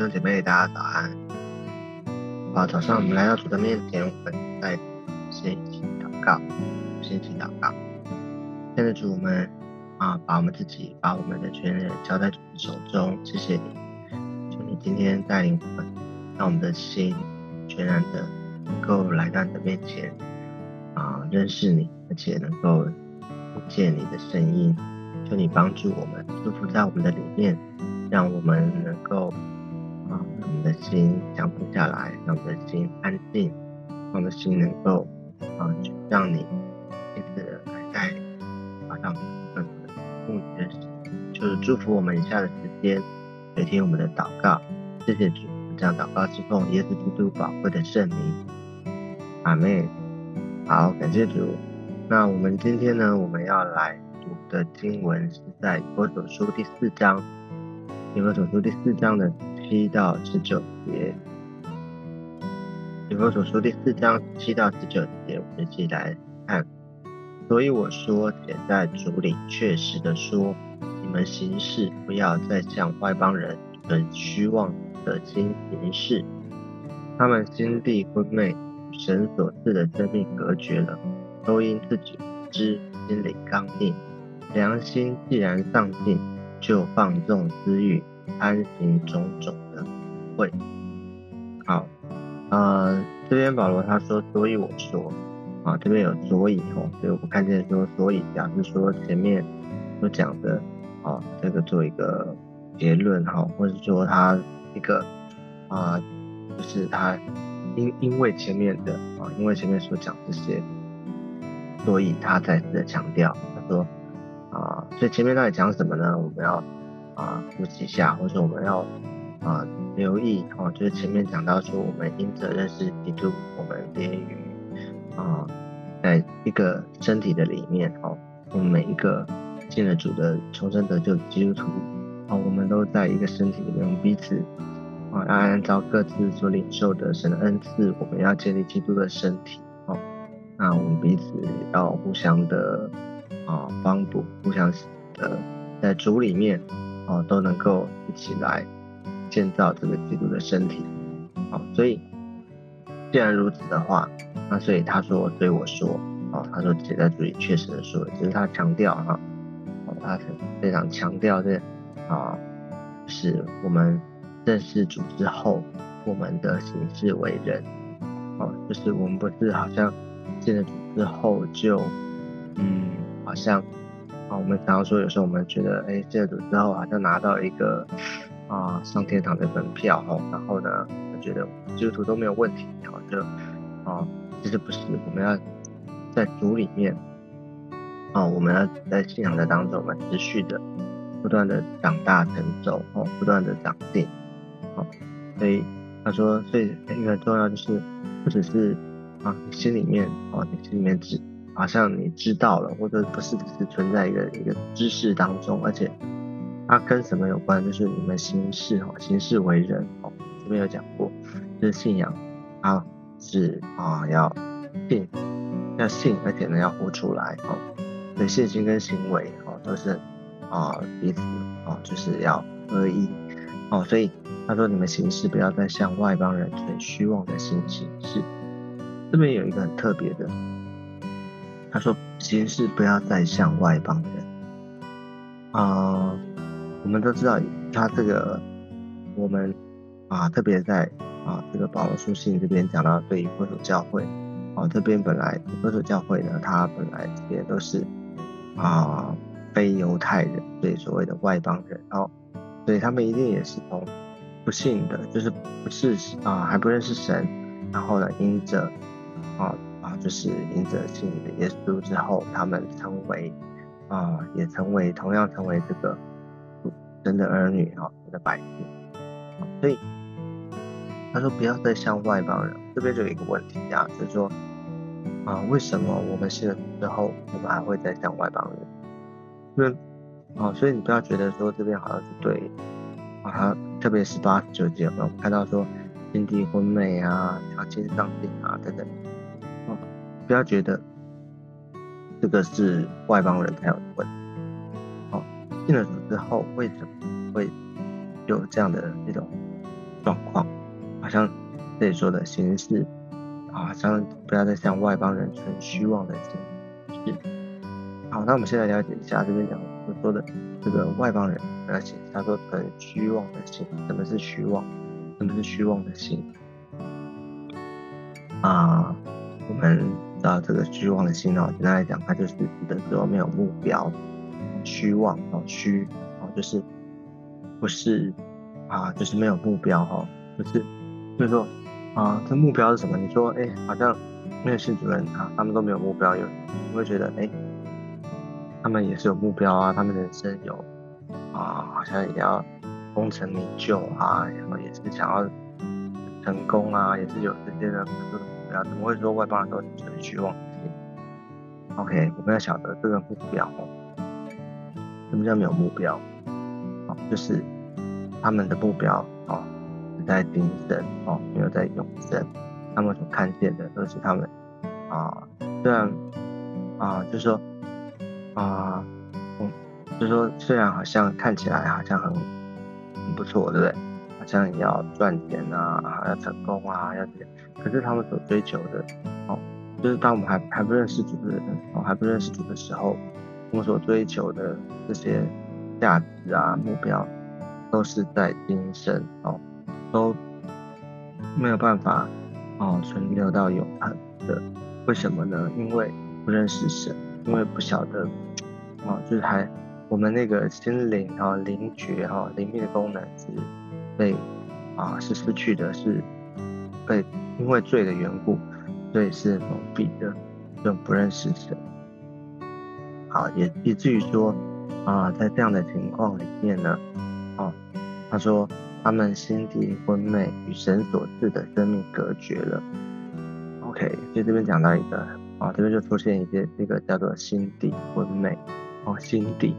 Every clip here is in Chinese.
弟兄姐妹，大家早安。好，早上我们来到主的面前，我们再先一起祷告，先一起祷告。现在主我们啊，把我们自己，把我们的全人交在主的手中，谢谢你，求你今天带领我们，让我们的心全然的能够来到你的面前啊，认识你，而且能够听见你的声音。求你帮助我们，祝福在我们的里面，让我们能够啊，让我们的心降服下来，让我们的心安静，让我们的心能够啊，让你亲自的来带领，啊，让我们更多的共认识，就是祝福我们以下的时间，聆听我们的祷告，谢谢主，这样祷告之后，耶稣基督宝贵的圣名，阿妹，好，感谢主。那我们今天呢，我们要来读。的经文是在《以弗所书》第四章，《以弗所书》第四章的七到十九节，《以弗所书》第四章七到十九节，我们一起来看。所以我说，且在主里确实的说，你们行事不要再像外邦人存虚妄的心行事，他们心地昏昧，与神所赐的生命隔绝了，都因自己知心里刚硬。良心既然丧尽，就放纵私欲，安行种种的会。好，呃，这边保罗他说，所以我说，啊，这边有所以哦，所以我们看见说，所以表示说前面所讲的，啊，这个做一个结论哈，或者说他一个啊，就是他因因为前面的啊，因为前面所讲这些，所以他再次的强调，他说。啊，所以前面到底讲什么呢？我们要啊复习一下，或者我们要啊留意哦，就是前面讲到说，我们因着认识基督，我们连于啊，在一个身体的里面哦，我们每一个进了主的重生得救基督徒哦，我们都在一个身体里面，我们彼此啊要按照各自所领受的神的恩赐，我们要建立基督的身体哦，那我们彼此要互相的。啊，帮助，互相的在主里面，哦，都能够一起来建造这个基督的身体。好，所以既然如此的话，那所以他说，对我说，哦，他说写在主里确实的说，只是他强调哈，哦，他非常强调这啊，是我们认识主之后，我们的行事为人，哦，就是我们不是好像见了主之后就，嗯。好像啊，我们常常说，有时候我们觉得，哎，戒毒之后好像拿到一个啊上天堂的门票哦，然后呢，觉得基督徒都没有问题，然后就啊，其实不是，我们要在主里面啊，我们要在信仰的当中，我们持续的不断的长大成熟哦，不断的长进哦，所以他说，所以一个重要就是，不只是啊，心里面哦，你心里面只。好像你知道了，或者不是只是存在一个一个知识当中，而且它跟什么有关？就是你们行事哦，行事为人哦，这边有讲过，就是信仰啊，是啊要信，要信，而且呢要活出来哦。所以信心跟行为哦都是啊彼此哦就是要合一哦。所以他说你们行事不要再像外邦人存虚妄的心行事。这边有一个很特别的。他说：“行事不要再像外邦人。”啊，我们都知道他这个，我们啊，特别在啊这个保罗书信这边讲到对于佛祖教会，啊这边本来佛祖教会呢，他本来这边都是啊非犹太人，所以所谓的外邦人，哦，所以他们一定也是从不信的，就是不是啊还不认识神，然后呢因着啊。啊就是因着信的耶稣之后，他们成为啊，也成为同样成为这个神的儿女啊，神的百姓。所以他说不要再像外邦人。这边就有一个问题啊，就是说啊，为什么我们信了之后，我们还会再像外邦人？因为啊，所以你不要觉得说这边好像是对啊，特别是八十九节，我们看到说心地昏昧啊，条件上进啊等等。不要觉得这个是外邦人才有的问题。哦，进了组之后，为什么会有这样的一种状况，好像这里说的形式，好像不要再向外邦人存虚妄的心。好，那我们现在了解一下这边讲所说的这个外邦人，而且他说存虚妄的心，什么是虚妄？什么是虚妄的心？啊，我们到这个虚妄的心哦，简单来讲，它就是指的说没有目标，虚妄哦，虚哦，就是不是啊，就是没有目标哈，就是就是说啊，这目标是什么？你说哎，好像那个系主任啊，他们都没有目标，有你会觉得哎，他们也是有目标啊，他们人生有啊，好像也要功成名就啊，然后也是想要成功啊，也是有这些的很多啊，怎么会说外邦人都存虚妄心？OK，我们要晓得这个目标哦。什么叫没有目标？哦，就是他们的目标哦，是在今生哦，没有在永生。他们所看见的都是他们啊，虽然啊，就是说啊，嗯，就是说虽然好像看起来好像很很不错，对不对？好像要赚钱啊，要成功啊，要这样。可是他们所追求的，哦，就是当我们还还不认识主的人，哦，还不认识主的时候，我们所追求的这些价值啊、目标，都是在今生，哦，都没有办法，哦，存留到永恒的。为什么呢？因为不认识神，因为不晓得，哦，就是还我们那个心灵啊、灵觉哈、灵命的功能是被啊是失去的，是被。因为罪的缘故，所以是蒙蔽的，就不认识神。好，也以至于说，啊，在这样的情况里面呢，哦，他说他们心底昏昧，与神所赐的生命隔绝了。OK，所以这边讲到一个，啊，这边就出现一些这个叫做心底昏昧。哦，心底，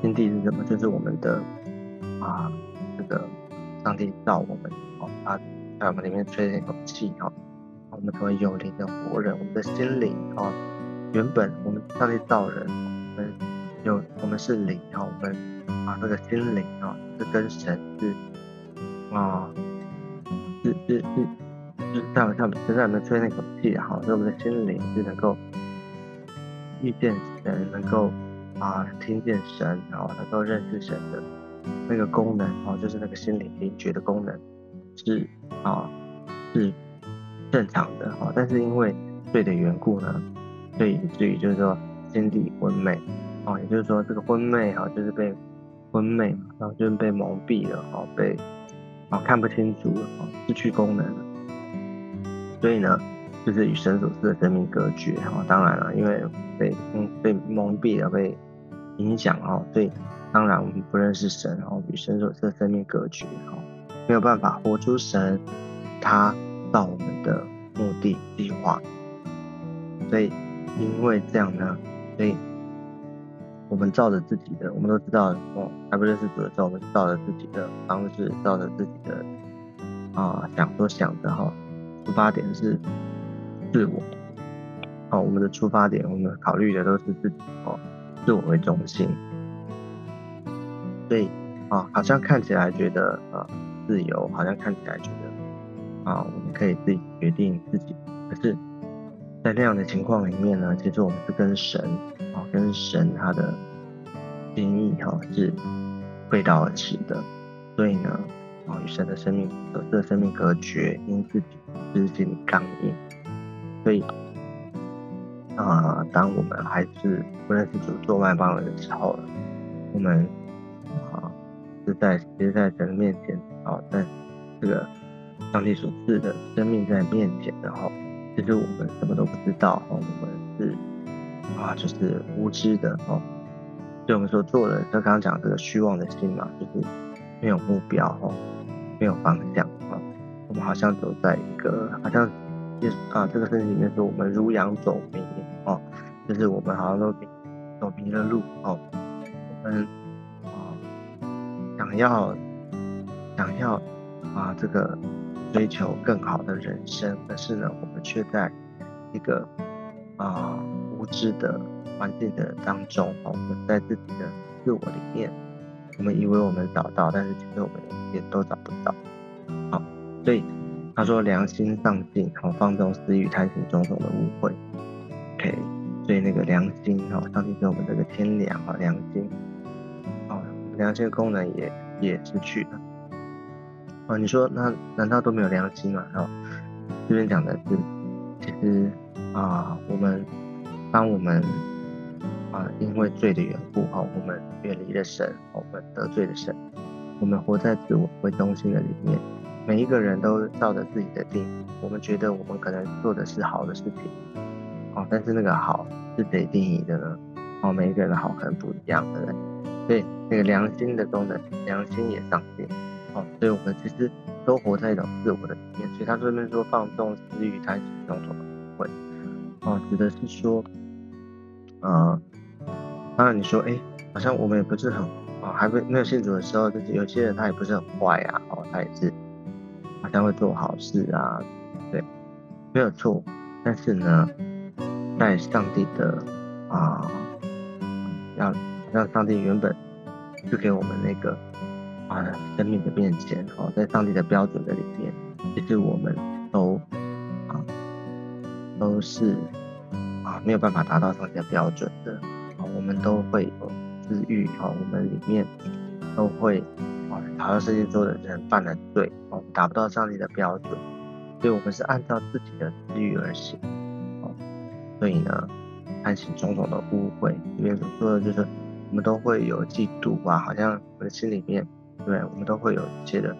心底是什么？就是我们的，啊，这个上帝造我们，哦，他。在我们里面吹那口气哈，我们成为有灵的活人。我们的心灵哈，原本我们上帝造人，我们有我们是灵哈，我们啊这个心灵啊是跟神是啊是是是是在我们在身上面吹那口气哈，所以我们的心灵是能够遇见神，能够啊听见神，然后能够认识神的那个功能哦，就是那个心灵灵觉的功能。是啊，是正常的哈，但是因为罪的缘故呢，所以以至于就是说心底昏昧哦，也就是说这个昏昧哈，就是被昏昧嘛，然后就是被蒙蔽了哦，被啊看不清楚了哦，失去功能了，所以呢，就是与神所赐的生命隔绝哈。当然了，因为被嗯被蒙蔽了，被影响哦，所以当然我们不认识神，然后与神所赐的生命隔绝哈。没有办法活出神他到我们的目的计划，所以因为这样呢，所以我们照着自己的，我们都知道哦，还不认识主的时候，我们照着自己的方式，照着自己的啊想所想的哈，出发点是自我，哦，我们的出发点，我们考虑的都是自己哦，自我为中心，所以啊，好像看起来觉得啊。自由好像看起来觉得啊，我们可以自己决定自己。可是，在那样的情况里面呢，其实我们是跟神啊，跟神他的心意哈是背道而驰的。所以呢，啊，与神的生命、和的生命隔绝，因自己之心刚硬。所以啊，当我们还是不认识主做外邦人的时候，我们啊是在其实在神的面前。哦，在这个上帝所赐的生命在面前的话，其实我们什么都不知道哦，我们是啊，就是无知的哦。对我们所做的，就刚刚讲这个虚妄的心嘛，就是没有目标哦，没有方向啊。我们好像走在一个，好像就啊，这个圣经里面说我们如羊走迷哦，就是我们好像都走迷了路哦。我们啊，想要。想要啊，这个追求更好的人生，可是呢，我们却在一个啊无知的环境的当中，我们在自己的自我里面，我们以为我们找到，但是其实我们也都找不到。好，所以他说良心丧尽，好放纵私欲，贪行种种的误会。OK，所以那个良心，哦，上帝给我们这个天良，啊，良心，哦，良心的功能也也失去了。啊，你说那难道都没有良心吗？哦，这边讲的是，其实啊，我们当我们啊因为罪的缘故，哈，我们远离了神，我们得罪了神，我们活在自我为中心的里面。每一个人都照着自己的定，我们觉得我们可能做的是好的事情，哦，但是那个好是谁定义的呢？哦，每一个人的好可能不一样，对不对？所以那个良心的功能，良心也上进，哦，所以我们其实都活在一种自我的里面。所以他这边说放纵私欲、贪心种种的会，哦，指的是说，呃，当然你说，哎，好像我们也不是很，哦，还没没有信主的时候，就是有些人他也不是很坏啊，哦，他也是。好像会做好事啊，对，没有错。但是呢，在上帝的啊，要让上帝原本就给我们那个啊生命的面前，哦，在上帝的标准的里面，其实我们都啊都是啊没有办法达到上帝的标准的，啊，我们都会有私欲，啊，我们里面都会啊。好像世界做的人犯了罪，哦，达不到上帝的标准，所以我们是按照自己的私欲而行，哦，所以呢，贪行种种的误会，里面所说的就是我们都会有嫉妒啊，好像我的心里面，对，我们都会有一些的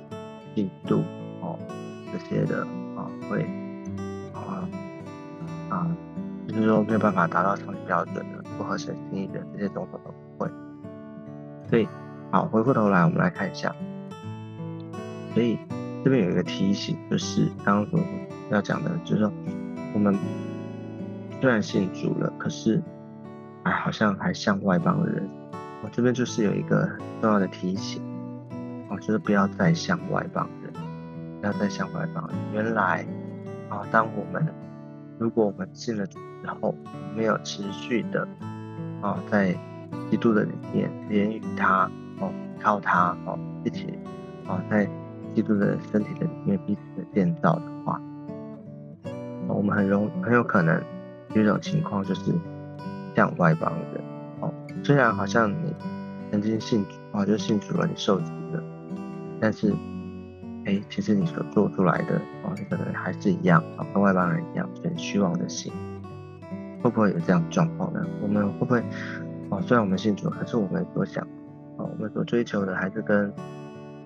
嫉妒，哦，这些的啊，会啊啊，就是说没有办法达到上帝标准的，不合神心意的这些种种都会，所以。好，回过头来，我们来看一下。所以这边有一个提醒，就是刚刚所要讲的，就是说我们虽然信主了，可是哎，好像还像外邦人。我这边就是有一个很重要的提醒，就是不要再像外邦人，不要再像外邦人。原来啊，当我们如果我们信了主之后，没有持续的啊，在基督的里面连与他哦。靠他哦，一起哦，在基督的身体的里面彼此的建造的话，我们很容很有可能有一种情况就是像外邦人哦，虽然好像你曾经信主哦，就信主了，你受洗了，但是哎，其实你所做出来的哦，你可能还是一样啊，跟外邦人一样，很虚妄的心，会不会有这样状况呢？我们会不会哦？虽然我们信主，可是我们所想。哦，我们所追求的还是跟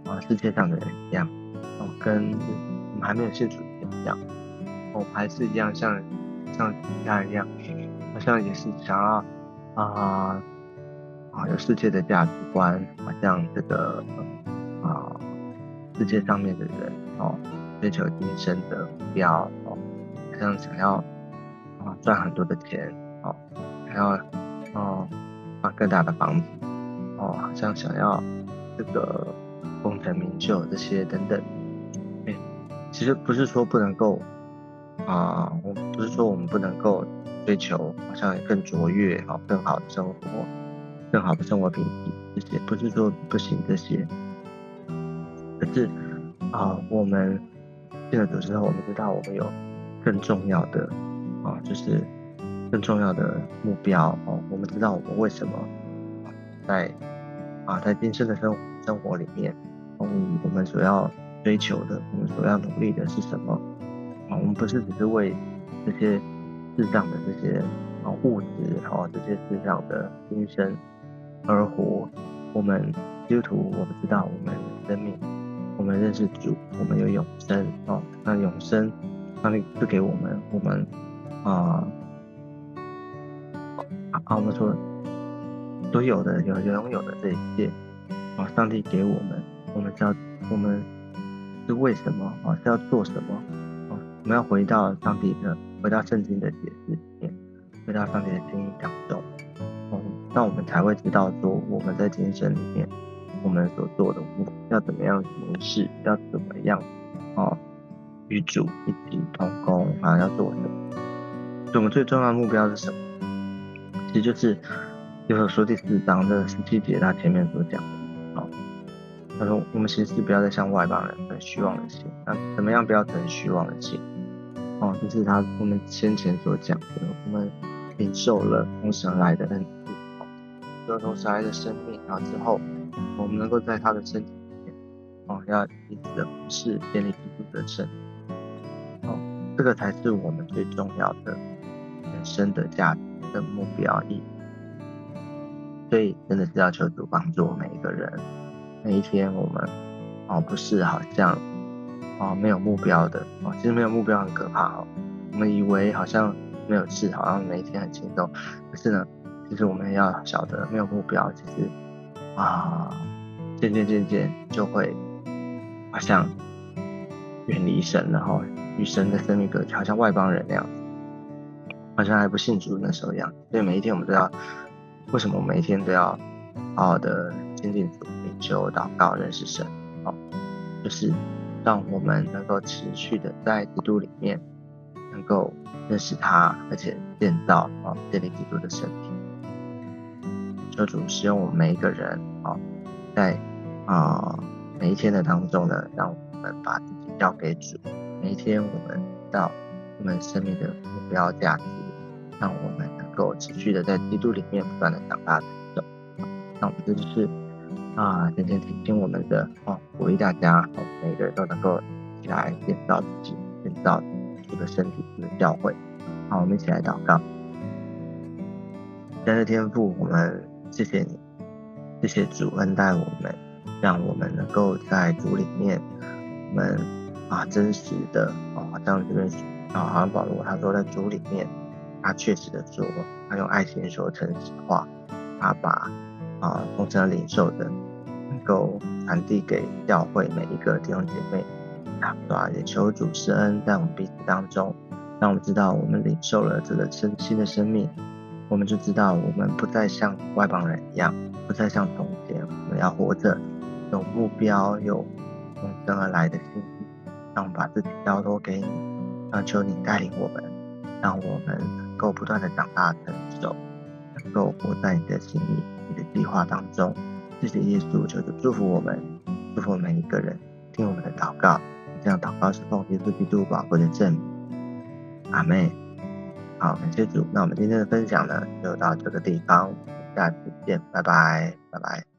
啊世界上的人一样，哦，跟我们还没有信主前一样，我们还是一样像像其他人一样，好像也是想要啊啊有世界的价值观，好像这个啊世界上面的人哦，追求今生的目标哦，好像想要啊赚很多的钱哦，还要哦换更大的房子。哦，好像想要这个功成名就这些等等，哎，其实不是说不能够啊，我不是说我们不能够追求好像更卓越、哦更好的生活、更好的生活品质这些，不是说不行这些，是啊，我们进了组之后，我们知道我们有更重要的啊，就是更重要的目标哦，我们知道我们为什么。在啊，在今生的生生活里面，嗯，我们所要追求的，我们所要努力的是什么？啊，我们不是只是为这些世上的这些啊物质，哦，这些世上的今生而活。我们基督徒，我们知道我们生命，我们认识主，我们有永生哦。那永生，上帝赐给我们，我们啊啊，我们说。所有的有拥有的这一切，啊，上帝给我们，我们是要，我们是为什么啊？是要做什么？啊，我们要回到上帝的，回到圣经的解释里面，回到上帝的心意当中，哦，那我们才会知道说，我们在精神里面，我们所做的，要怎么样行事，要怎么样，哦，与主一起同工，啊，要做什么？我们最重要的目标是什么？其实就是。就是说第四章的十七节，他前面所讲的，哦，他说我们其实不要再像外邦人存虚妄的心。那怎么样不要存虚妄的心？哦，就是他我们先前所讲的，我们领受了从神来的恩赐，得从神来的生命，然后之后我们能够在他的身体里面，哦，要一直的服侍建立基督的身。哦，这个才是我们最重要的人生的价值的目标意义。所以真的是要求主帮助每一个人，每一天我们哦不是好像。哦，没有目标的哦，其实没有目标很可怕哦。我们以为好像没有事，好像每一天很轻松，可是呢，其实我们要晓得，没有目标，其实啊，渐渐渐渐就会好像远离神了哈，与神的生命隔绝，好像外邦人那样子，好像还不信主那时候一样。所以每一天我们都要，为什么每一天都要好好的亲近主、灵修、祷告、认识神？哦，就是。让我们能够持续的在基督里面，能够认识他，而且建造啊建立基督的身体。求主使用我们每一个人好，在啊每一天的当中呢，让我们把自己交给主。每一天我们到我们生命的目标价值，让我们能够持续的在基督里面不断的长大成长。那我们这就是。啊，今天提醒我们的哦，鼓励大家哦，每个人都能够来建造自己，建造主的身体，主的教会。好，我们一起来祷告。天的天父，我们谢谢你，谢谢主恩待我们，让我们能够在主里面，我们啊真实的哦，好像这边啊，好像保罗他说在主里面，他确实的说，他用爱心说诚实话，他把啊从神领受的。能够传递给教会每一个弟兄姐妹，啊，也求主施恩在我们彼此当中，让我们知道我们领受了这个生新的生命，我们就知道我们不再像外邦人一样，不再像从前，我们要活着有目标，有从神而来的心意，让我们把自己交托给你，让求你带领我们，让我们能够不断的长大成熟，能够活在你的心意、你的计划当中。谢谢耶稣，求主祝福我们，祝福每一个人，听我们的祷告。这样祷告是奉耶稣基督宝贵的证明。阿妹，好，感谢主。那我们今天的分享呢，就到这个地方，下次见，拜拜，拜拜。